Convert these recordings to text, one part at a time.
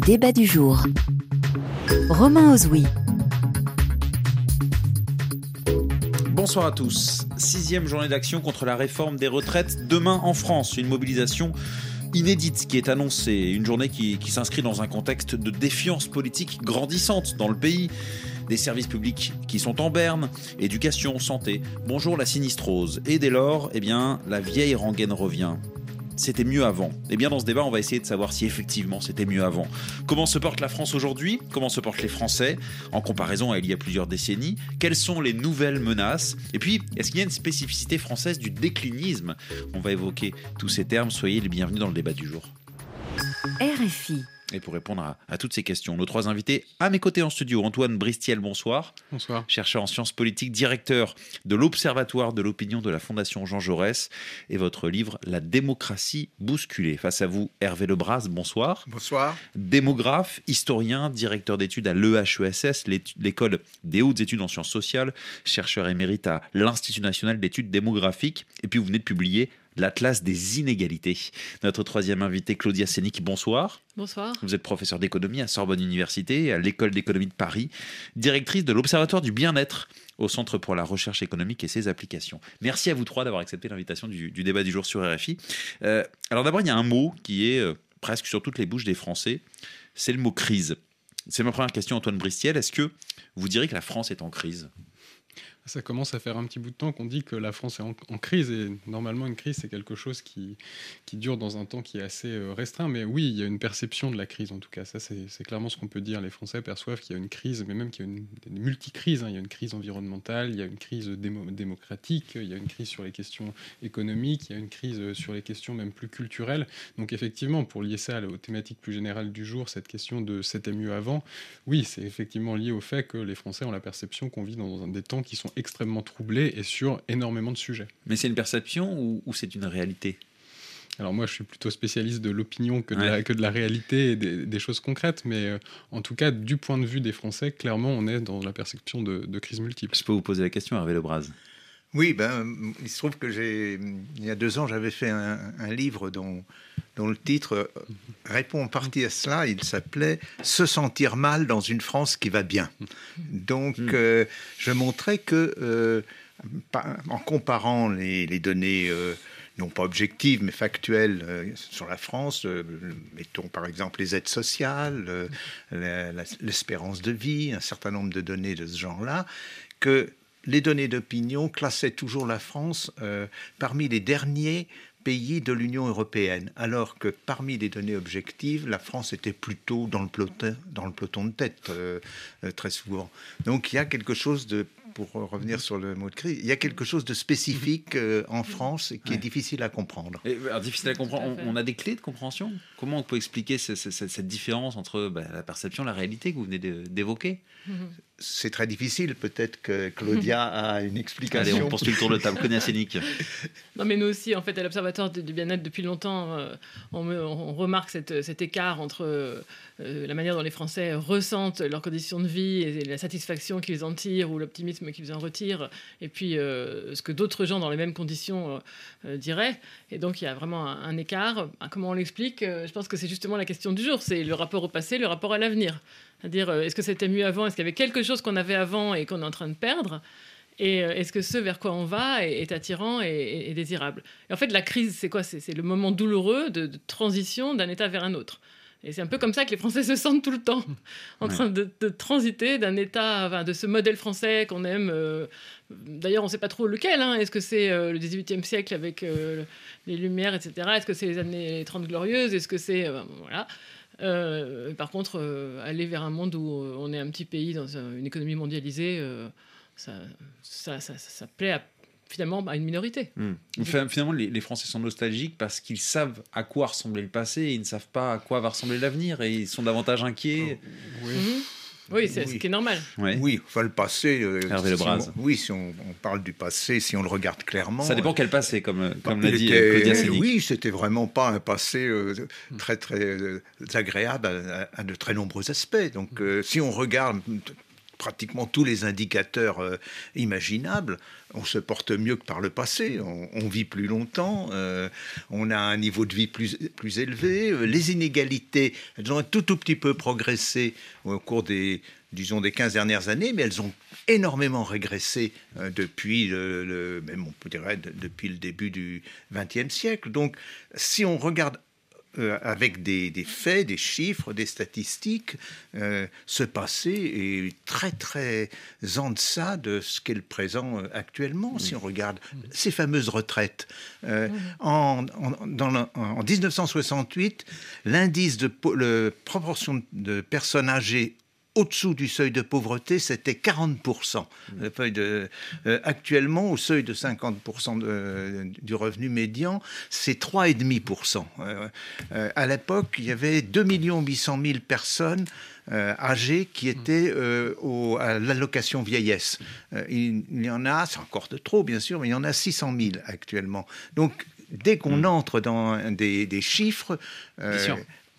Débat du jour. Romain Ozoui. Bonsoir à tous. Sixième journée d'action contre la réforme des retraites demain en France. Une mobilisation inédite qui est annoncée. Une journée qui, qui s'inscrit dans un contexte de défiance politique grandissante dans le pays. Des services publics qui sont en berne, éducation, santé. Bonjour la sinistrose. Et dès lors, eh bien, la vieille rengaine revient c'était mieux avant Eh bien, dans ce débat, on va essayer de savoir si effectivement c'était mieux avant. Comment se porte la France aujourd'hui? Comment se portent les Français? En comparaison à il y a plusieurs décennies Quelles sont les nouvelles menaces? Et puis, est-ce qu'il y a une spécificité française du déclinisme? On va évoquer tous ces termes. Soyez les bienvenus dans le débat du jour. RFI. Et pour répondre à, à, toutes ces questions, nos trois invités à mes côtés en studio, Antoine Bristiel, bonsoir. Bonsoir. Chercheur en sciences politiques, directeur de l'Observatoire de l'opinion de la Fondation Jean Jaurès et votre livre La démocratie bousculée. Face à vous, Hervé Lebras, bonsoir. Bonsoir. Démographe, historien, directeur d'études à l'EHESS, l'école des hautes études en sciences sociales, chercheur émérite à l'Institut national d'études démographiques. Et puis vous venez de publier l'Atlas des inégalités. Notre troisième invité, Claudia Sénic, bonsoir. Bonsoir. Vous êtes professeur d'économie à Sorbonne Université, à l'École d'économie de Paris, directrice de l'Observatoire du bien-être au Centre pour la recherche économique et ses applications. Merci à vous trois d'avoir accepté l'invitation du, du, débat du jour sur RFI. Euh, alors d'abord, il y a un mot qui est euh, presque sur toutes les bouches des Français, c'est le mot crise. C'est ma première question, Antoine Bristiel. Est-ce que vous direz que la France est en crise? Ça commence à faire un petit bout de temps qu'on dit que la France est en, crise et normalement une crise c'est quelque chose qui, qui dure dans un temps qui est assez euh, restreint. Mais oui il y a une perception de la crise en tout cas. Ça c'est clairement ce qu'on peut dire. Les Français perçoivent qu'il y a une crise mais même qu'il y a une, une multicrise hein. il y a une crise environnementale il y a une crise démo démocratique il y a une crise sur les questions économiques il y a une crise sur les questions même plus culturelles. Donc effectivement pour lier ça aux thématiques plus générales du jour cette question de c'était mieux avant oui c'est effectivement lié au fait que les Français ont la perception qu'on vit dans des temps qui sont extrêmement troublé et sur énormément de sujets. Mais c'est une perception ou, ou c'est une réalité? Alors moi, je suis plutôt spécialiste de l'opinion que, ouais. que, de la réalité et des, des choses concrètes, mais euh, en tout cas, du point de vue des Français, clairement, on est dans la perception de, de crise multiple. Je peux vous poser la question, Hervé Lebras oui, ben, il se trouve que j'ai, il y a deux ans, j'avais fait un, un livre dont, dont, le titre répond en partie à cela. Il s'appelait Se sentir mal dans une France qui va bien. Donc, euh, je montrais que, euh, en comparant les, les données euh, non pas objectives, mais factuelles euh, sur la France, euh, mettons par exemple les aides sociales, euh, l'espérance de vie, un certain nombre de données de ce genre-là, que les données d'opinion classaient toujours la France euh, parmi les derniers pays de l'Union européenne, alors que parmi les données objectives, la France était plutôt dans le peloton, dans le peloton de tête euh, euh, très souvent. Donc il y a quelque chose de pour revenir sur le mot de crise, il y a quelque chose de spécifique euh, en France qui ouais. est difficile à comprendre. Et, alors, difficile à comprendre. On, on, a des clés de compréhension? Comment on peut expliquer ce, ce, cette différence entre bah, la perception et la réalité que vous venez d'évoquer? C'est très difficile. Peut-être que Claudia a une explication. Allez, on poursuit le tour de table. Connais Sénic. Non, mais nous aussi, en fait, à l'Observatoire du bien-être, depuis longtemps, euh, on, remarque cette, cet écart entre euh, la manière dont les Français ressentent leurs conditions de vie et la satisfaction qu'ils en tirent ou l'optimisme qu'ils en retirent, et puis euh, ce que d'autres gens dans les mêmes conditions euh, diraient. Et donc il y a vraiment un, un écart. Comment on l'explique? Euh, Je pense que c'est justement la question du jour, c'est le rapport au passé, le rapport à l'avenir. C'est-à-dire, est-ce que c'était mieux avant Est-ce qu'il y avait quelque chose qu'on avait avant et qu'on est en train de perdre et est-ce que ce vers quoi on va est, attirant et, désirable Et en fait, la crise, c'est quoi? C'est le moment douloureux de transition d'un état vers un autre. Et c'est un peu comme ça que les Français se sentent tout le temps, en ouais. train de, de transiter d'un état, enfin, de ce modèle français qu'on aime. Euh, D'ailleurs, on ne sait pas trop lequel. Hein. Est-ce que c'est euh, le XVIIIe siècle avec euh, les Lumières, etc. Est-ce que c'est les années 30 glorieuses? Est-ce que c'est... voilà. Euh, par contre, aller vers un monde où on est un petit pays dans une économie mondialisée, ça, ça, ça, ça, plaît à finalement à une minorité. Mmh. Finalement, les, les, Français sont nostalgiques parce qu'ils savent à quoi ressemblait le passé et ils ne savent pas à quoi va ressembler l'avenir et ils sont davantage inquiets. Oh, oui. Mmh. Oui, c'est oui. ce qui est normal. Ouais. Oui, enfin le passé. Euh, Hervé si on, oui, si on, on, parle du passé, si on le regarde clairement. Ça dépend quel passé, comme, comme l'a dit était, Claudia Sénic. Oui, c'était vraiment pas un passé euh, très très euh, agréable à, à, de très nombreux aspects. Donc, euh, si on regarde pratiquement tous les indicateurs euh, imaginables. On se porte mieux que par le passé, on, vit plus longtemps, euh, on a un niveau de vie plus, plus élevé, les inégalités, elles ont tout, tout petit peu progressé au cours des, disons, des 15 dernières années, mais elles ont énormément régressé depuis, le, même on dirait depuis le début du XXe siècle. Donc, si on regarde euh, avec des, faits, des chiffres, des statistiques, euh, ce passé est très très en deçà de ce qu'est le présent euh, actuellement. Si on regarde ces fameuses retraites, en, en, 1968, l'indice de proportion de personnes âgées au-dessous du seuil de pauvreté, c'était 40%. De, euh, actuellement, au seuil de 50% du revenu médian, c'est 3,5%. Euh, euh, à l'époque, il y avait 2 800 000 personnes âgées qui étaient au, à l'allocation vieillesse. Il, y en a, c'est encore de trop bien sûr, mais il y en a 600 000 actuellement. Donc, dès qu'on mm. entre dans des, des chiffres,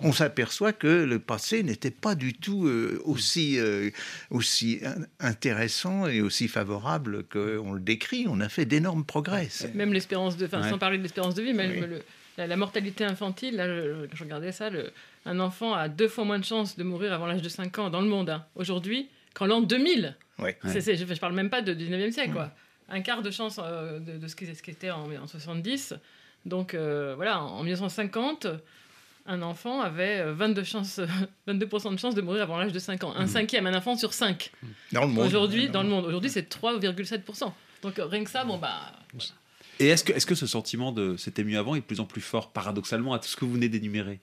on s'aperçoit que le passé n'était pas du tout euh, aussi, euh, aussi intéressant et aussi favorable qu'on le décrit. On a fait d'énormes progrès. Même l'espérance de, sans parler de l'espérance de vie, même la, mortalité infantile, là, quand je regardais ça, un enfant a deux fois moins de chances de mourir avant l'âge de 5 ans dans le monde hein. aujourd'hui qu'en l'an 2000. je ne parle même pas du 19e siècle. Quoi. Un quart de chance euh, de, ce qui était en, en 70. Donc voilà, en 1950 un enfant avait 22, euh, chances, 22% de chances de mourir avant l'âge de 5 ans. Un mmh. cinquième, un enfant sur 5. Dans le monde. Aujourd'hui, dans le monde. Aujourd'hui, c'est 3,7%. Donc rien que ça, bon bah. Et est-ce que, est -ce que ce sentiment de c'était mieux avant est de plus en plus fort, paradoxalement, à tout ce que vous venez d'énumérer?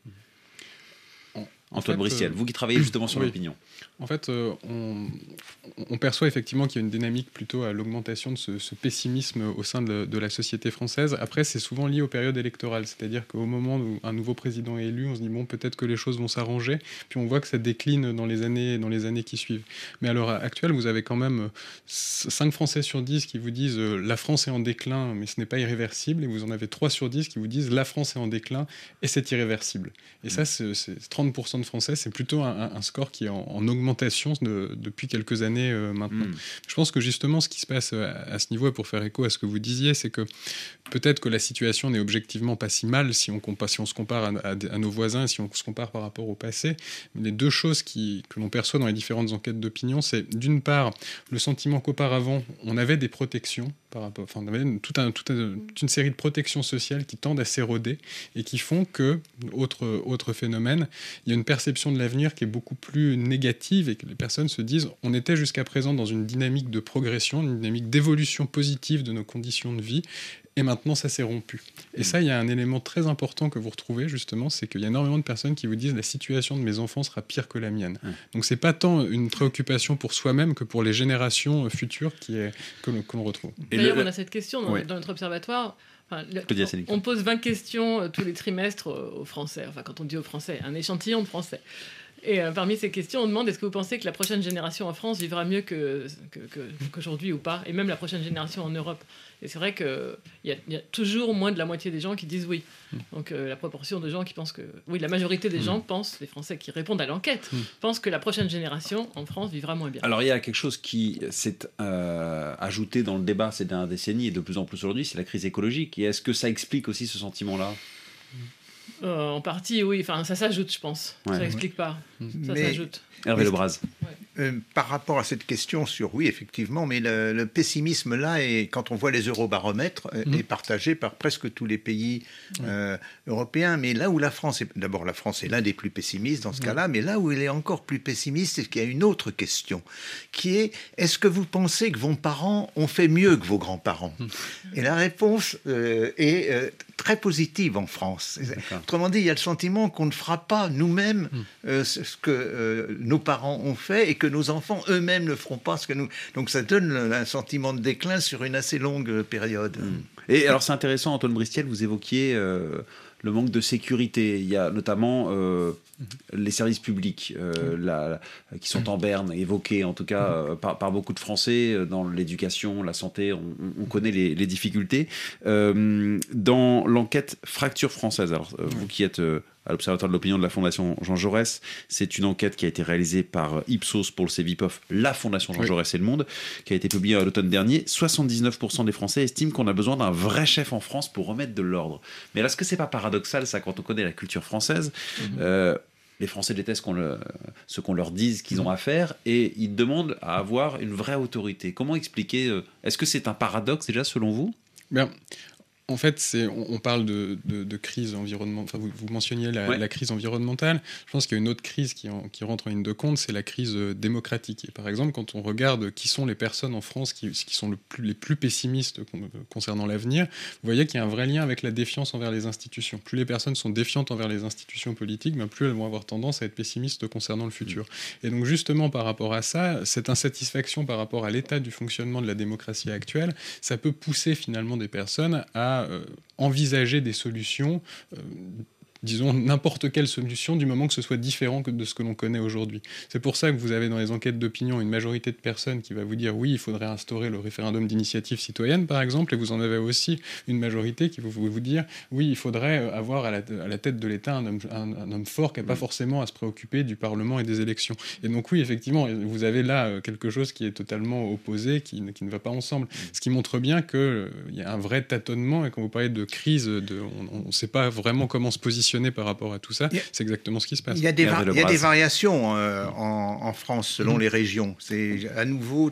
Antoine Bristiel, euh, vous qui travaillez justement sur l'opinion. En fait, euh, on, perçoit effectivement qu'il y a une dynamique plutôt à l'augmentation de ce, pessimisme au sein de, la société française. Après, c'est souvent lié aux périodes électorales, c'est-à-dire qu'au moment où un nouveau président est élu, on se dit bon, peut-être que les choses vont s'arranger, puis on voit que ça décline dans les années, dans les années qui suivent. Mais à l'heure actuelle, vous avez quand même 5 Français sur 10 qui vous disent euh, la France est en déclin, mais ce n'est pas irréversible, et vous en avez 3 sur 10 qui vous disent la France est en déclin et c'est irréversible. Et ça, c'est 30% Français, c'est plutôt un, score qui est en, augmentation depuis quelques années euh, maintenant. Hmm. Je pense que justement, ce qui se passe euh, à, ce niveau, et pour faire écho à ce que vous disiez, c'est que peut-être que la situation n'est objectivement pas si mal si on, si on se compare à, nos voisins, si on se compare par rapport au passé. Mais les deux choses qui, que l'on perçoit dans les différentes enquêtes d'opinion, c'est d'une part le sentiment qu'auparavant, on avait des protections par rapport, enfin, on avait toute, un, toute, une série de protections sociales qui tendent à s'éroder et qui font que, autre, autre phénomène, il y a une perception de l'avenir qui est beaucoup plus négative et que les personnes se disent on était jusqu'à présent dans une dynamique de progression, une dynamique d'évolution positive de nos conditions de vie et maintenant ça s'est rompu. Et ça, il y a un élément très important que vous retrouvez justement, c'est qu'il y a énormément de personnes qui vous disent la situation de mes enfants sera pire que la mienne. Donc c'est pas tant une préoccupation pour soi-même que pour les générations futures qui est, que l'on retrouve. D'ailleurs, on a cette question dans, notre observatoire. On pose 20 questions euh, tous les trimestres aux Français, enfin quand on dit aux Français, un échantillon de Français. Et euh, parmi ces questions, on demande est-ce que vous pensez que la prochaine génération en France vivra mieux qu'aujourd'hui que, ou pas? Et même la prochaine génération en Europe. Et c'est vrai qu'il y, y, a toujours moins de la moitié des gens qui disent oui. Donc euh, la proportion de gens qui pensent que... Oui, la majorité des gens pensent, les Français qui répondent à l'enquête, hmm. pensent que la prochaine génération en France vivra moins bien. Alors il y a quelque chose qui s'est euh, ajouté dans le débat ces dernières décennies et de plus en plus aujourd'hui, c'est la crise écologique. Et est-ce que ça explique aussi ce sentiment-là? Euh, en partie, oui. Enfin, ça s'ajoute, je pense. Ça n'explique pas. Ça s'ajoute. Hervé Lebras. Euh, par rapport à cette question sur oui, effectivement, mais le, pessimisme là, et quand on voit les eurobaromètres, euh, mhm. est partagé par presque tous les pays européens. Mais là où la France est, d'abord la France est l'un des plus pessimistes dans ce cas-là, mais là où elle est encore plus pessimiste, c'est qu'il y a une autre question, qui est est-ce que vous pensez que vos parents ont fait mieux que vos grands-parents mhm. Et la réponse est très positive en France. Autrement dit, il y a le sentiment qu'on ne fera pas nous-mêmes euh, ce que euh, nos parents ont fait et que nos enfants eux-mêmes ne feront pas ce que nous. Donc ça donne un sentiment de déclin sur une assez longue période. Hmm. Et alors c'est intéressant, Antoine Bristiel, vous évoquiez euh, le manque de sécurité. Il y a notamment euh, les services publics euh, qui sont en berne, évoqués en tout cas euh, par, beaucoup de Français dans l'éducation, la santé. On, connaît les, les difficultés. dans l'enquête Fracture française, alors vous qui êtes à l'Observatoire de l'opinion de la Fondation Jean Jaurès. C'est une enquête qui a été réalisée par Ipsos pour le CEVIPOF, la Fondation Jean Jaurès et le Monde, qui a été publiée à l'automne dernier. 79% des Français estiment qu'on a besoin d'un vrai chef en France pour remettre de l'ordre. Mais est-ce que c'est pas paradoxal ça quand on connaît la culture française mhm les Français détestent ce qu'on leur dise qu'ils ont à faire et ils demandent à avoir une vraie autorité. Comment expliquer euh, Est-ce que c'est un paradoxe déjà selon vous? Bien, en fait, c'est, on, parle de, crise environnementale. Vous, vous, mentionniez la, crise environnementale. Je pense qu'il y a une autre crise qui, rentre en ligne de compte, c'est la crise euh, démocratique. Et par exemple, quand on regarde qui sont les personnes en France qui, sont le plus, les plus pessimistes concernant l'avenir, vous voyez qu'il y a un vrai lien avec la défiance envers les institutions. Plus les personnes sont défiantes envers les institutions politiques, ben plus elles vont avoir tendance à être pessimistes concernant le futur. Mmh. Et donc justement par rapport à ça, cette insatisfaction par rapport à l'état du fonctionnement de la démocratie actuelle, ça peut pousser finalement des personnes à euh, envisager des solutions euh, disons, n'importe quelle solution du moment que ce soit différent que de ce que l'on connaît aujourd'hui. C'est pour ça que vous avez dans les enquêtes d'opinion une majorité de personnes qui va vous dire oui, il faudrait instaurer le référendum d'initiative citoyenne, par exemple, et vous en avez aussi une majorité qui va vous dire oui, il faudrait avoir à la, tête de l'État un homme, fort qui n'a pas mm. forcément à se préoccuper du Parlement et des élections. Et donc oui, effectivement, vous avez là euh, quelque chose qui est totalement opposé, qui, qui ne va pas ensemble. Mm. Ce qui montre bien qu'il euh, y a un vrai tâtonnement, et quand vous parlez de crise, de, on ne sait pas vraiment comment se positionner par rapport à tout ça. C'est exactement ce qui se passe. Il y a des, variations euh, en, France selon mm. les régions. C'est à nouveau,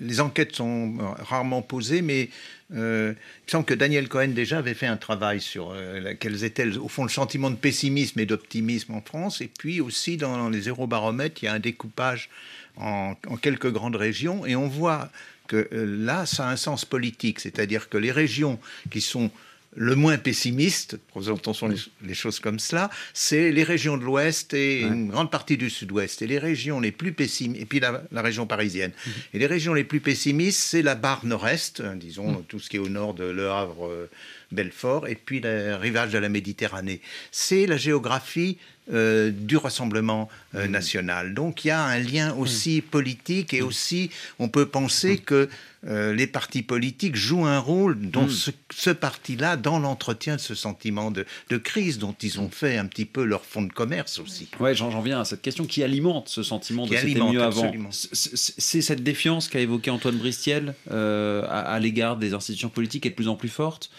les enquêtes sont rarement posées, mais euh, il me semble que Daniel Cohen déjà avait fait un travail sur euh, quels étaient au fond le sentiment de pessimisme et d'optimisme en France, et puis aussi dans les eurobaromètres, il y a un découpage en, en quelques grandes régions, et on voit que là, ça a un sens politique, c'est-à-dire que les régions qui sont le moins pessimiste, présentons les, les choses comme cela, c'est les régions de l'Ouest et une grande partie du Sud-Ouest. Et les régions les plus pessimistes, et puis la, région parisienne. Mhm. Et les régions les plus pessimistes, c'est la barre nord-est, hein, disons, mhm. tout ce qui est au nord de Le Havre, euh, Belfort, et puis le rivage de la Méditerranée. C'est la géographie euh, du Rassemblement euh, mmh. national. Donc il y a un lien mmh. aussi politique et mmh. aussi on peut penser que euh, les partis politiques jouent un rôle dans ce, parti-là, dans l'entretien de ce sentiment de, crise dont ils ont fait un petit peu leur fonds de commerce aussi. Ouais, j'en viens à cette question qui alimente ce sentiment de c'était mieux avant. C'est cette défiance qu'a évoqué Antoine Bristiel à, l'égard des institutions politiques est de plus en plus forte,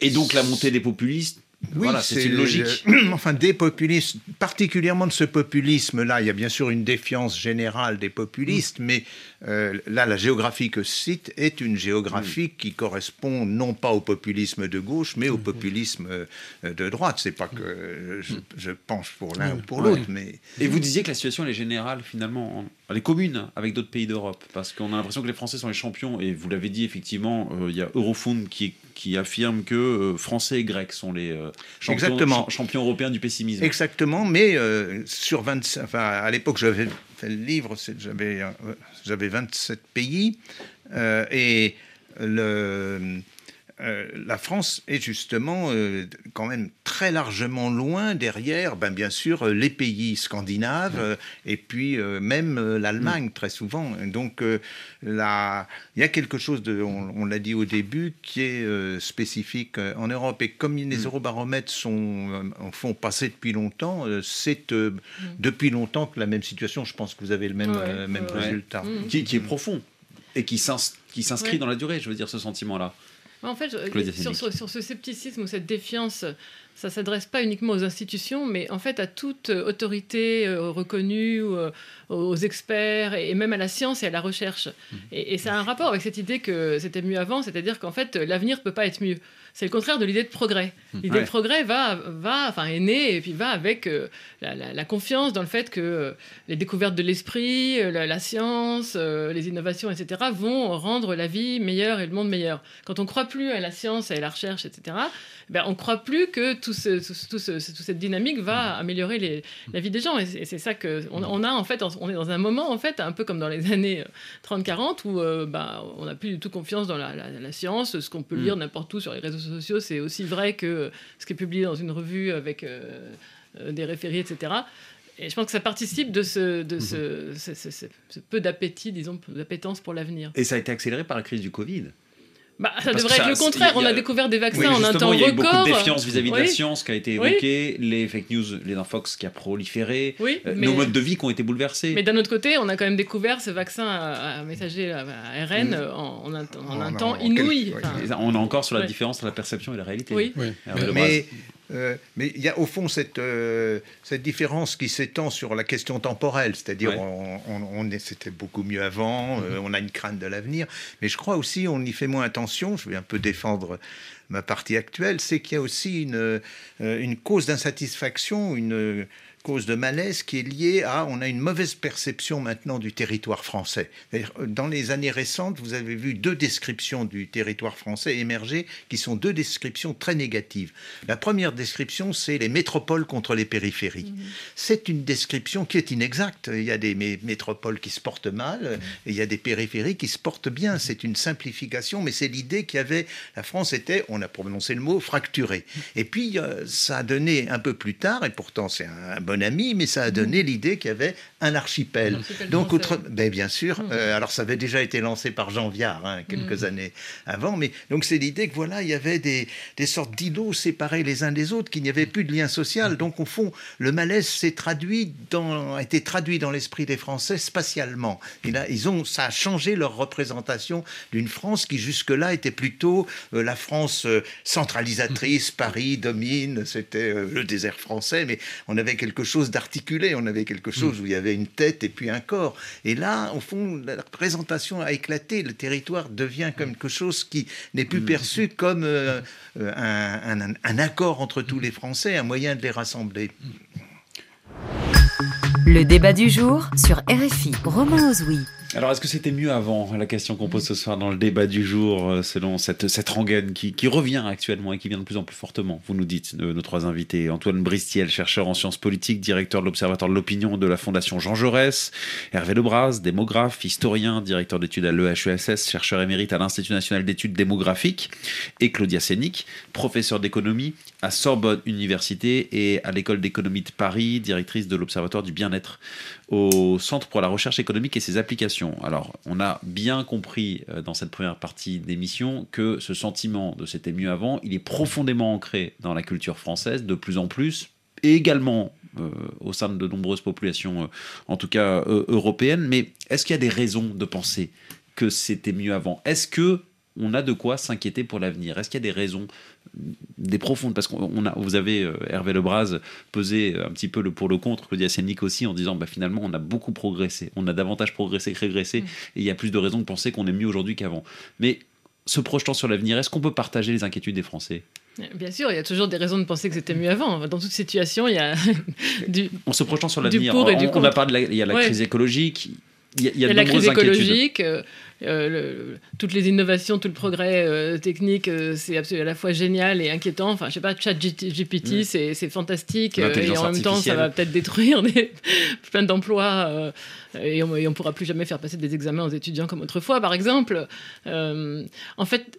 et donc la montée des populistes oui, c'est une logique. enfin, des populistes, particulièrement de ce populisme-là, il y a bien sûr une défiance générale des populistes, mm. mais euh, là, la géographie que je cite est une géographie mm. qui correspond non pas au populisme de gauche, mais au mm. populisme euh, de droite. C'est pas que je, pense pour l'un ou pour l'autre, mais. Et vous disiez que la situation elle est générale finalement, elle est commune avec d'autres pays d'Europe, parce qu'on a l'impression que les Français sont les champions. Et vous l'avez dit effectivement, euh, il y a Eurofound qui, qui affirme que Français et Grecs sont les champions, Exactement. champions européens du pessimisme. Exactement, mais sur 25, enfin à l'époque j'avais fait le livre, j'avais j'avais 27 pays euh, et le, euh, la France est justement euh, quand même très largement loin derrière, ben, bien sûr, les pays scandinaves et puis même l'Allemagne très souvent. Donc là, il y a quelque chose, de, on, l'a dit au début, qui est spécifique en Europe. Et comme les mm. eurobaromètres sont, en font passer depuis longtemps, c'est mm. depuis longtemps que la même situation, je pense que vous avez le même, même résultat. Mm. Qui, qui, est profond et qui s'inscrit dans la durée, je veux dire, ce sentiment-là. En fait, sur, sur, ce scepticisme ou cette défiance, ça s'adresse pas uniquement aux institutions, mais en fait à toute autorité euh, reconnue, euh, aux experts et même à la science et à la recherche. Mmh. Et, et ça a un rapport avec cette idée que c'était mieux avant, c'est-à-dire qu'en fait l'avenir peut pas être mieux c'est le contraire de l'idée de progrès. Mmh. L'idée de progrès va, va, enfin, est née et puis va avec euh, la, confiance dans le fait que euh, les découvertes de l'esprit, euh, la, science, les innovations, etc., vont rendre la vie meilleure et le monde meilleur. Quand on croit plus à la science et à la recherche, etc., ben, on ne croit plus que tout ce, toute cette dynamique va améliorer les, la vie des gens. Et c'est ça que on, a en fait, on est dans un moment en fait un peu comme dans les années 30-40 où ben, on n'a plus du tout confiance dans la, science, ce qu'on peut mmh. lire n'importe où sur les réseaux sociaux, c'est aussi vrai que ce qui est publié dans une revue avec euh, euh, des référés, etc. Et je pense que ça participe de ce, de ce, mhm. ce peu d'appétit, disons, d'appétence pour l'avenir. Et ça a été accéléré par la crise du Covid. Bah, ça Parce devrait être le contraire. a- On a découvert des vaccins Oui, en un temps il y a eu beaucoup record. de défiance vis-à-vis de la Oui. science qui a été Oui. évoquée, les fake news, les infox qui a proliféré, Oui, euh, mais- nos modes de vie qui ont été bouleversés. Mais d'un autre côté, on a quand même découvert ce vaccin à, à messager à à ARN Mm. en, en un, en un En- temps en inouï. quel- Enfin, on est encore sur la Ouais. différence entre la perception et la réalité. oui. Oui. Mais euh, mais il y a au fond cette, euh, cette différence qui s'étend sur la question temporelle, c'est-à-dire Ouais. on, on- c'était beaucoup mieux avant, euh, on a une crainte de l'avenir, mais je crois aussi on y fait moins attention. Je vais un peu défendre ma partie actuelle, c'est qu'il y a aussi une, une cause d'insatisfaction, une cause de malaise qui est liée à on a une mauvaise perception maintenant du territoire français. Euh, Dans les années récentes, vous avez vu deux descriptions du territoire français émerger qui sont deux descriptions très négatives. La première description, c'est les métropoles contre les périphéries. C'est une description qui est inexacte. Il y a des mé- métropoles qui se portent mal et il y a des périphéries qui se portent bien. C'est une simplification, mais c'est l'idée qu'il y avait. La France était, on a prononcé le mot, fracturée. Et puis, euh, ça a donné un peu plus tard, et pourtant c'est un bon mais ça a donné l'idée qu'il y avait un archipel. L'archipel Donc, autre, ben, bien sûr, Mm. euh, alors ça avait déjà été lancé par Jean Viard hein, quelques années avant, mais donc c'est l'idée que voilà, il y avait des, des sortes d'îlots séparés les uns des autres, qu'il n'y avait plus de lien social. Donc, au fond, le malaise s'est traduit dans, a été traduit dans l'esprit des Français spatialement. Et là, ils ont, ça a changé leur représentation d'une France qui jusque-là était plutôt euh, la France euh, centralisatrice, Paris domine, c'était le désert français, mais on avait quelque chose d'articulé, on avait quelque chose où il y avait une tête et puis un corps. Et là, au fond, la représentation a éclaté, le territoire devient quelque chose qui n'est plus perçu comme euh, euh, un, un- un accord entre tous les Français, un moyen de les rassembler. Le débat du jour sur RFI. Romain Ozoui. Alors, est-ce que c'était mieux avant La question qu'on pose ce soir dans le débat du jour, euh, selon cette, cette rengaine qui, qui revient actuellement et qui vient de plus en plus fortement. Vous nous dites, nos trois invités, Antoine Bristiel, chercheur en sciences politiques, directeur de l'Observatoire de l'opinion de la Fondation Jean Jaurès, Hervé Lebras, démographe, historien, directeur d'études à l'EHESS, chercheur émérite à l'Institut national d'études démographiques, et Claudia Sénic, professeur d'économie à Sorbonne Université et à l'École d'économie de Paris, directrice de l'Observatoire du bien-être au Centre pour la recherche économique et ses applications. Alors, on a bien compris euh, dans cette première partie d'émission que ce sentiment de c'était mieux avant, il est profondément ancré dans la culture française de plus en plus, et également euh, au sein de nombreuses populations, euh, en tout cas européennes. Mais est-ce qu'il y a des raisons de penser que c'était mieux avant? Est-ce que on a de quoi s'inquiéter pour l'avenir Est-ce qu'il y a des raisons, des profondes? Parce qu'on on a, vous avez euh, Hervé Lebras pesé un petit peu le pour le contre, Claudia Sénic aussi, en disant bah, finalement on a beaucoup progressé, on a davantage progressé que régressé, et il y a plus de raisons de penser qu'on est mieux aujourd'hui qu'avant. Mais se projetant sur l'avenir, est-ce qu'on peut partager les inquiétudes des Français? Bien sûr, il y a toujours des raisons de penser que c'était mieux avant. Dans toute situation, il y a du, En se projetant sur l'avenir, on, du on a parlé de la, il y a la Ouais. crise écologique, y a, y a y a de la crise écologique, euh, euh, le- toutes les innovations, tout le progrès euh, technique, euh, c'est absolument à la fois génial et inquiétant. Enfin, je sais pas, chat GPT, Mm. c'est fantastique. et en même temps, ça va peut-être détruire des- plein d'emplois. et on, on pourra plus jamais faire passer des examens aux étudiants comme autrefois, par exemple. En fait,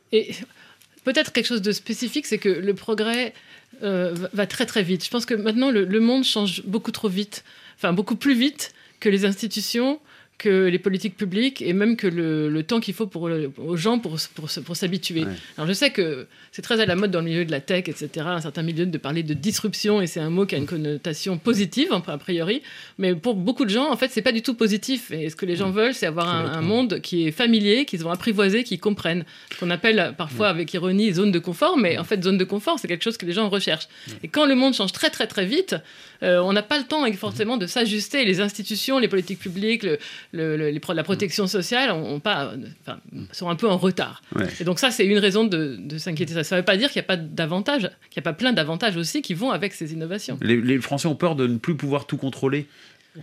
peut-être quelque chose de spécifique, c'est que le progrès va- va très très vite. Je pense que maintenant, le, le monde change beaucoup trop vite. Enfin, beaucoup plus vite que les institutions, que les politiques publiques et même que le, le temps qu'il faut pour, aux gens pour, pour, s'habituer. Ouais. Alors je sais que c'est très à la mode dans le milieu de la tech, etc., un certain milieu de parler de disruption et c'est un mot qui a une connotation positive, hein, a priori, mais pour beaucoup de gens, en fait, c'est pas du tout positif. Et ce que les gens veulent, c'est avoir un, un monde qui est familier, qu'ils ont apprivoisé, qu'ils comprennent. Ce qu'on appelle parfois avec ironie zone de confort, mais en fait, zone de confort, c'est quelque chose que les gens recherchent. Et quand le monde change très très très vite, euh, on n'a pas le temps forcément de s'ajuster. Les institutions, les politiques publiques, le, le- le- les pro- la protection sociale ont, ont pas, enfin, sont un peu en retard. Ouais. Et donc ça, c'est une raison de, de s'inquiéter. Ça ne veut pas dire qu'il n'y a pas d'avantages, qu'il n'y a pas plein d'avantages aussi qui vont avec ces innovations. Les, les Français ont peur de ne plus pouvoir tout contrôler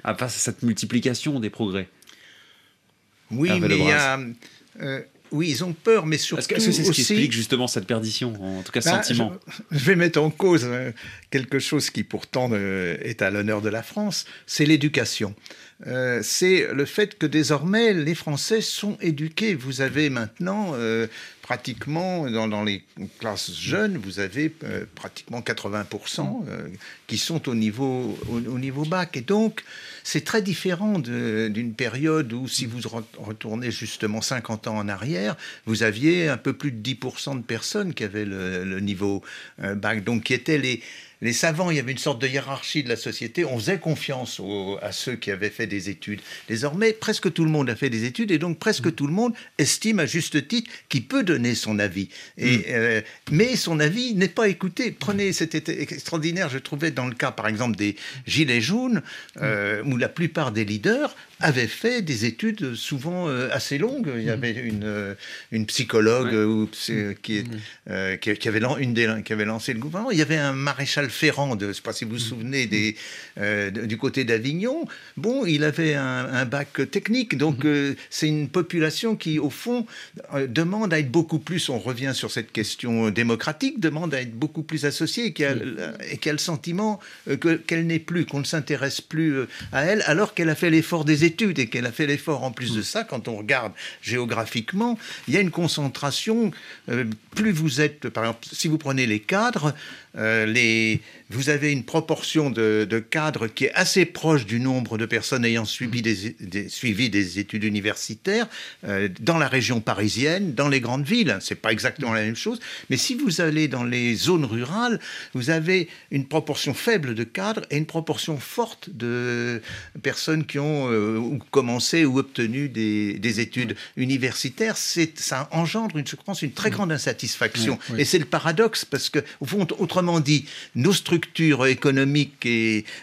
à face à cette multiplication des progrès. Oui, Hervé mais il y a. euh, oui, ils ont peur, mais surtout Est-ce que c'est ce qui aussi- explique justement cette perdition, en tout cas ce Ben, sentiment je, je vais mettre en cause euh, quelque chose qui pourtant euh, est à l'honneur de la France, c'est l'éducation. Euh, c'est le fait que désormais les Français sont éduqués. Vous avez maintenant euh, pratiquement, dans, les classes jeunes, vous avez pratiquement 80% qui sont au niveau, au, niveau bac. Et donc, c'est très différent d'une période où, si vous retournez justement 50 ans en arrière, vous aviez un peu plus de 10% de personnes qui avaient le, le niveau bac, donc qui étaient les, les savants, il y avait une sorte de hiérarchie de la société. On faisait confiance à ceux qui avaient fait des études. Désormais, presque tout le monde a fait des études et donc presque mm. tout le monde estime à juste titre qu'il peut donner son avis. Et, mm. euh, mais son avis n'est pas écouté. Prenez, c'était extraordinaire, je trouvais, dans le cas, par exemple, des Gilets jaunes, euh, où la plupart des leaders avaient fait des études souvent euh, assez longues. Il y mm. avait une, une psychologue qui, qui, avait, une des, qui avait lancé le gouvernement. Il y avait un maréchal Ferrand, de, je ne sais pas si vous vous souvenez, des, euh, du côté d'Avignon, bon, il avait un, bac technique. Donc, mhm. euh, c'est une population qui, au fond, demande à être beaucoup plus, on revient sur cette question démocratique, demande à être beaucoup plus associée et qui a, le sentiment qu'elle n'est plus, qu'on ne s'intéresse plus à elle, alors qu'elle a fait l'effort des études et qu'elle a fait l'effort en plus de mhm. ça, quand on regarde géographiquement, il y a une concentration. plus vous êtes, par exemple, si vous prenez les cadres, les, vous avez une proportion de, cadres qui est assez proche du nombre de personnes ayant suivi des, suivi des études universitaires euh, dans la région parisienne, dans les grandes villes. C'est pas exactement la même chose, mais si vous allez dans les zones rurales, vous avez une proportion faible de cadres et une proportion forte de personnes qui ont euh, commencé ou obtenu des, études universitaires. Ça engendre, une, je pense, une très grande insatisfaction. Et c'est le paradoxe parce que, au fond, autrement dit, nos structures économiques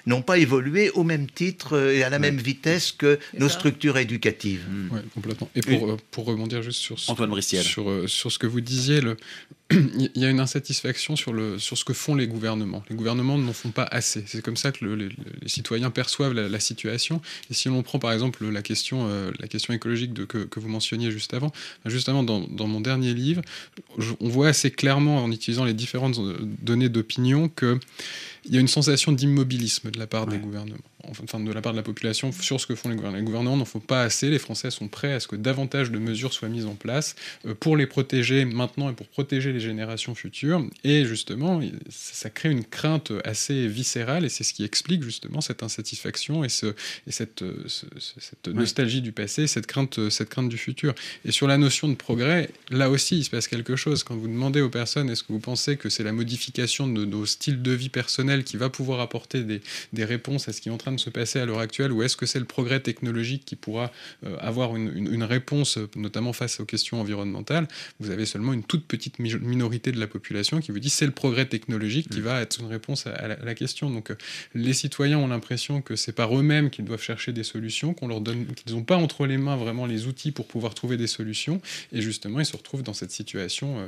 n'ont pas évolué au même titre et à la même vitesse que nos structures éducatives. Oui, complètement. Et pour, euh, pour rebondir juste sur, Antoine sur, euh, sur ce que vous disiez, le, il y a une insatisfaction sur, le, sur ce que font les gouvernements. Les gouvernements n'en font pas assez. C'est comme ça que les, citoyens perçoivent la, situation. Et si on prend par exemple la question, euh, la question écologique de, que, que, vous mentionniez juste avant, justement dans, dans mon dernier livre, on voit assez clairement en utilisant les différentes données d'opinion que il y a une sensation d'immobilisme de la part des gouvernements, enfin de la part de la population sur ce que font les gouvernements. Les gouvernements n'en font pas assez, les Français sont prêts à ce que davantage de mesures soient mises en place euh, pour les protéger maintenant et pour protéger les générations futures. Et justement, ça crée une crainte assez viscérale et c'est ce qui explique justement cette insatisfaction et, ce, et cette, euh, cette nostalgie du passé, cette crainte, euh, cette crainte du futur. Et sur la notion de progrès, là aussi, il se passe quelque chose. Quand vous demandez aux personnes, est-ce que vous pensez que c'est la modification de nos styles de vie personnels qui va pouvoir apporter des, réponses à ce qui est en train de se passer à l'heure actuelle ou est-ce que c'est le progrès technologique qui pourra euh, avoir une, réponse, notamment face aux questions environnementales? Vous avez seulement une toute petite minorité de la population qui vous dit c'est le progrès technologique qui mm. va être une réponse à, la, question. Donc euh, les citoyens ont l'impression que c'est par eux-mêmes qu'ils doivent chercher des solutions, qu'on leur donne, qu'ils n'ont pas entre les mains vraiment les outils pour pouvoir trouver des solutions, et justement ils se retrouvent dans cette situation euh,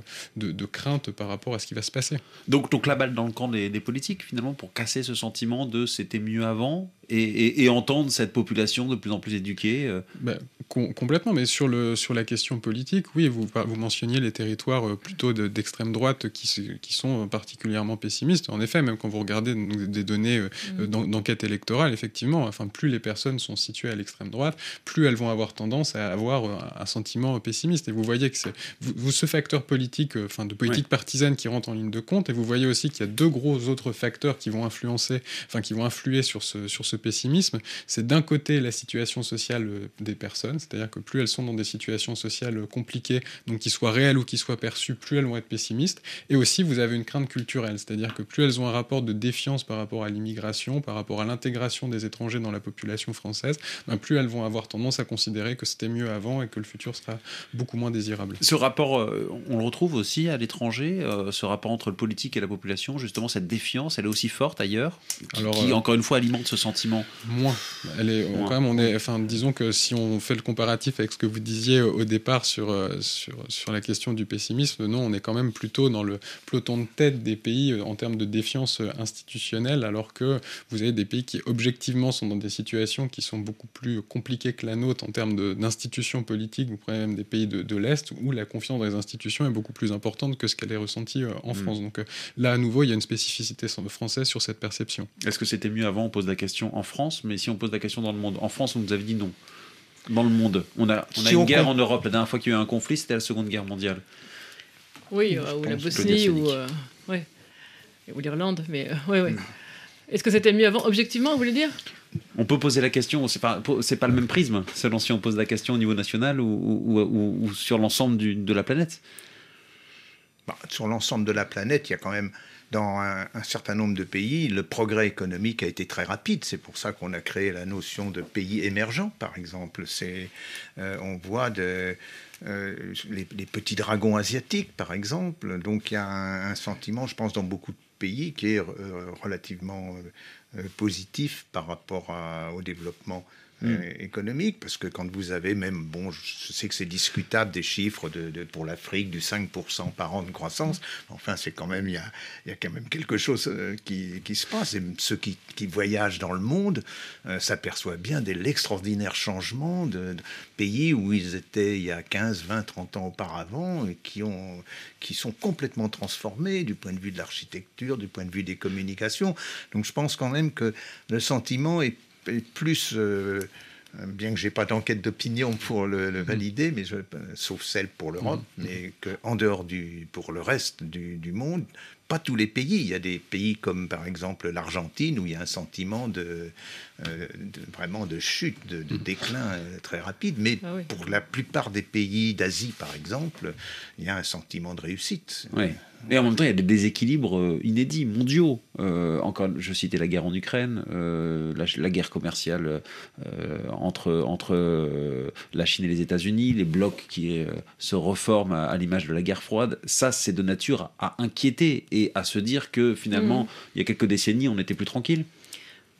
de, crainte par rapport à ce qui va se passer. Donc, donc la balle dans le camp des, des politiques finalement pour casser ce sentiment de c'était mieux avant et, entendre cette population de plus en plus éduquée euh. bah, Complètement, mais sur, le, sur la question politique, oui, vous, vous mentionniez les territoires euh, plutôt d'extrême droite qui, qui sont particulièrement pessimistes. En effet, même quand vous regardez des données euh, mm. d'enquête électorale, effectivement, enfin, plus les personnes sont situées à l'extrême droite, plus elles vont avoir tendance à avoir un sentiment pessimiste. Et vous voyez que c'est vous, ce facteur politique, enfin de politique partisane qui rentre en ligne de compte, et vous voyez aussi qu'il y a deux gros autres facteurs qui vont influencer, enfin qui vont influer sur ce, sur ce pessimisme, c'est d'un côté la situation sociale euh, des personnes, c'est-à-dire que plus elles sont dans des situations sociales euh, compliquées, donc qui soient réelles ou qui soient perçues, plus elles vont être pessimistes. Et aussi, vous avez une crainte culturelle, c'est-à-dire que plus elles ont un rapport de défiance par rapport à l'immigration, par rapport à l'intégration des étrangers dans la population française, ben, plus elles vont avoir tendance à considérer que c'était mieux avant et que le futur sera beaucoup moins désirable. Ce rapport, euh, on le retrouve aussi à l'étranger, ce rapport entre le politique et la population, justement cette défiance, elle est aussi forte ailleurs, qui encore une fois alimente ce sentiment? Moins. Elle est, Quand même, on est, enfin, disons que si on fait le comparatif avec ce que vous disiez au départ sur, euh, sur, sur la question du pessimisme, non, on est quand même plutôt dans le peloton de tête des pays euh, en termes de défiance euh, institutionnelle, alors que vous avez des pays qui objectivement sont dans des situations qui sont beaucoup plus compliquées que la nôtre en termes d'institutions politiques. Vous prenez même des pays de, de l'Est où la confiance dans les institutions est beaucoup plus importante que ce qu'elle est ressentie en mm. France. Donc là, à nouveau, il y a une spécificité française sur cette perception. Est-ce que c'était mieux avant? On pose la question en France, mais si on pose la question dans le monde, en France, on nous avait dit non. Dans le monde, on a, on a une guerre en Europe. La dernière fois qu'il y a eu un conflit, c'était la Seconde Guerre mondiale. Oui, euh, ou la Bosnie, ou, euh, ouais. ou l'Irlande, mais euh, ouais, ouais. Est-ce que c'était mieux avant Objectivement, vous voulez dire? On peut poser la question, c'est pas, c'est pas le même prisme, selon si on pose la question au niveau national ou, ou- ou- ou sur l'ensemble du- de la planète. Bah, sur l'ensemble de la planète, il y a quand même, dans un, certain nombre de pays, le progrès économique a été très rapide. C'est pour ça qu'on a créé la notion de pays émergents, par exemple. Euh, on voit euh, les, petits dragons asiatiques, par exemple. Donc il y a un, sentiment, je pense, dans beaucoup de pays qui est euh, relativement positif par rapport à- au développement euh, économique, parce que quand vous avez même, bon, je sais que c'est discutable des chiffres de, pour l'Afrique du 5% par an de croissance, enfin c'est quand même, il y a, y a quand même quelque chose euh, qui, qui se passe, et ceux qui, qui voyagent dans le monde euh, s'aperçoivent bien de l'extraordinaire changement de, de pays où ils étaient il y a 15, 20, 30 ans auparavant, et qui, ont, qui sont complètement transformés du point de vue de l'architecture, du point de vue des communications. Donc je pense quand même que le sentiment est plus... euh, bien que j'ai pas d'enquête d'opinion pour le, le valider, mais je, sauf celle pour l'Europe, mais que en dehors du, pour le reste du, du monde, pas tous les pays. Il y a des pays comme par exemple l'Argentine où il y a un sentiment de, euh, de- vraiment de chute, de, de déclin euh, très rapide. Mais Ah oui. pour la plupart des pays d'Asie, par exemple, il y a un sentiment de réussite. Ouais. Et en même temps, il y a des déséquilibres euh, inédits, mondiaux. Euh, encore, je citais la guerre en Ukraine, euh, la, la guerre commerciale euh, entre, entre la Chine et les États-Unis, les blocs qui euh, se reforment à, à l'image de la guerre froide. Ça, c'est de nature à inquiéter et à se dire que finalement, Mhm. il y a quelques décennies, on était plus tranquille.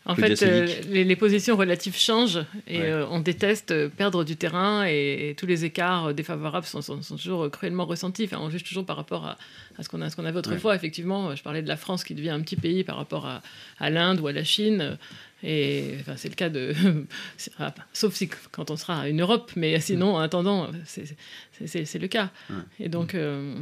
En fait, euh, les, les positions relatives changent et Ouais. euh, on déteste euh, perdre du terrain et, et tous les écarts défavorables sont, sont- sont toujours cruellement ressentis. Enfin, on juge toujours par rapport à, à ce qu'on qu'on avait autrefois. Effectivement, je parlais de la France qui devient un petit pays par rapport à, à l'Inde ou à la Chine. Et enfin, c'est le cas de. ah, sauf si quand on sera une Europe, mais sinon, en attendant, c'est- le cas. Et donc. euh,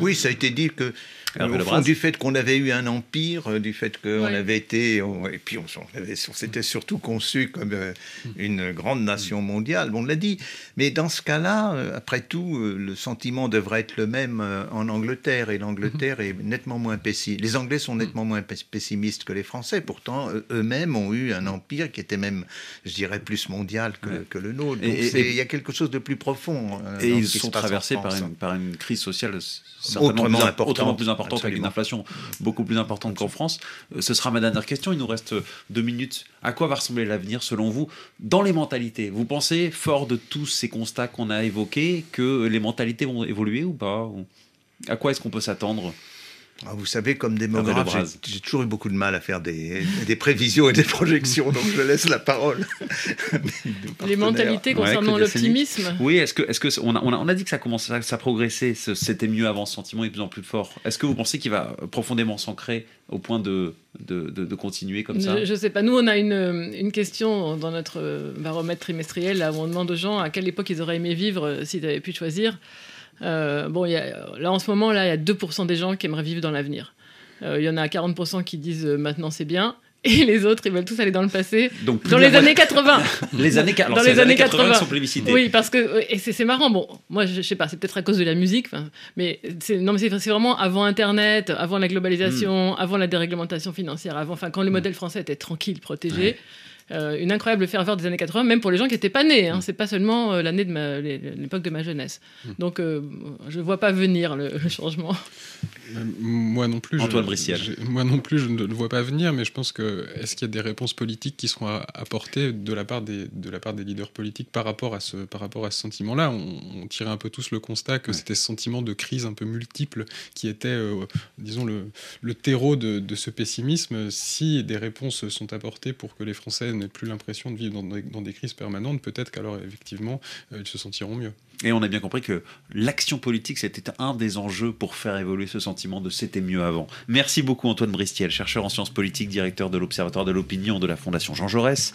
Oui, ça a été dit que, Au fond, du fait qu'on avait eu un empire, euh, du fait qu'on Ouais. avait été, on- et puis on, on s'était surtout conçu comme euh, une grande nation mondiale, on l'a dit. Mais dans ce cas-là, euh, après tout, le sentiment devrait être le même en Angleterre, et l'Angleterre est nettement moins pessimiste. Les Anglais sont nettement moins pes- pessimistes que les Français. Pourtant, eux- eux-mêmes ont eu un empire qui était même, je dirais, plus mondial que, Ouais. que le nôtre. Et- Donc il y a quelque chose de plus profond. euh, Et ils sont traversés par une, par une crise sociale certainement Autrement plus, importante. autrement plus importante avec une inflation beaucoup plus importante qu'en France. Euh, Ce sera ma dernière question. Il nous reste deux minutes. À quoi va ressembler l'avenir selon vous dans les mentalités? Vous pensez, fort de tous ces constats qu'on a évoqués, que les mentalités vont évoluer ou pas? À quoi est-ce qu'on peut s'attendre? Ah, vous savez, comme démographe, Lebras. j'ai- toujours eu beaucoup de mal à faire des, des prévisions et des projections, donc je laisse la parole. les mentalités concernant l'optimisme. Oui, est-ce que, est-ce que on a, on a, on a dit que ça commençait, à- ça progressait, ce- c'était mieux avant, ce sentiment est de plus en plus fort. Est-ce que vous pensez qu'il va profondément s'ancrer au point de, de, de- de continuer comme ça? Je, je sais pas. Nous, on a une, une question dans notre baromètre trimestriel là, où on demande aux gens à quelle époque ils auraient aimé vivre euh, s'ils avaient pu choisir. Euh, bon, il y a, là, en ce moment, là, il y a 2% des gens qui aimeraient vivre dans l'avenir. Euh, Il y en a 40% qui disent euh, maintenant c'est bien. Et les autres, ils veulent tous aller dans le passé. Donc, Dans les années moitié- 80. les années, alors, dans les années 80. qui sont plébiscitées. Oui, parce que et c'est c'est marrant. Bon, moi, je, je sais pas, c'est peut-être à cause de la musique, mais c'est non, mais c'est c'est vraiment avant Internet, avant la Hmm. globalisation, avant la déréglementation financière, avant, enfin, quand le modèle français était tranquille, protégé. Euh, une incroyable ferveur des années 80, même pour les gens qui n'étaient pas nés. Hein. C'est pas seulement euh, l'année de l'époque de ma jeunesse. Donc, euh, je vois pas venir le, le changement. Euh, Moi non plus. je- Antoine j'ai- Moi non plus, je ne le vois pas venir, mais je pense que est-ce qu'il y a des réponses politiques qui seront apportées de la part des de la part des leaders politiques par rapport à ce par rapport à ce sentiment-là? On, on tirait un peu tous le constat que Ouais. c'était ce sentiment de crise un peu multiple qui était, euh, disons le le terreau de, de ce pessimisme. Si des réponses sont apportées pour que les Français n'aient plus l'impression de vivre dans des, crises permanentes, peut-être qu'alors effectivement euh, ils se sentiront mieux. Et on a bien compris que l'action politique, c'était un des enjeux pour faire évoluer ce sentiment de c'était mieux avant. Merci beaucoup Antoine Bristiel, chercheur en sciences politiques, directeur de l'Observatoire de l'opinion de la Fondation Jean Jaurès.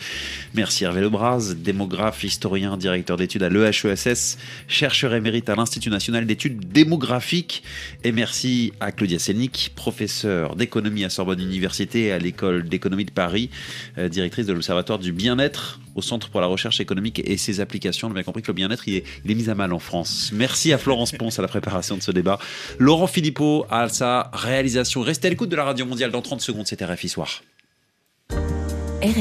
Merci Hervé Lebras, démographe, historien, directeur d'études à l'EHESS, chercheur émérite à l'Institut national d'études démographiques. Et merci à Claudia Sénic, professeure d'économie à Sorbonne Université et à l'école d'économie de Paris, euh, directrice de l'Observatoire du bien-être au Centre pour la recherche économique et ses applications. On a bien compris que le bien-être, il est mis à en France. Merci à Florence Ponce à la préparation de ce débat, Laurent Philippot à sa réalisation. Restez à l'écoute de la Radio Mondiale dans 30 secondes, c'est RFI Soir.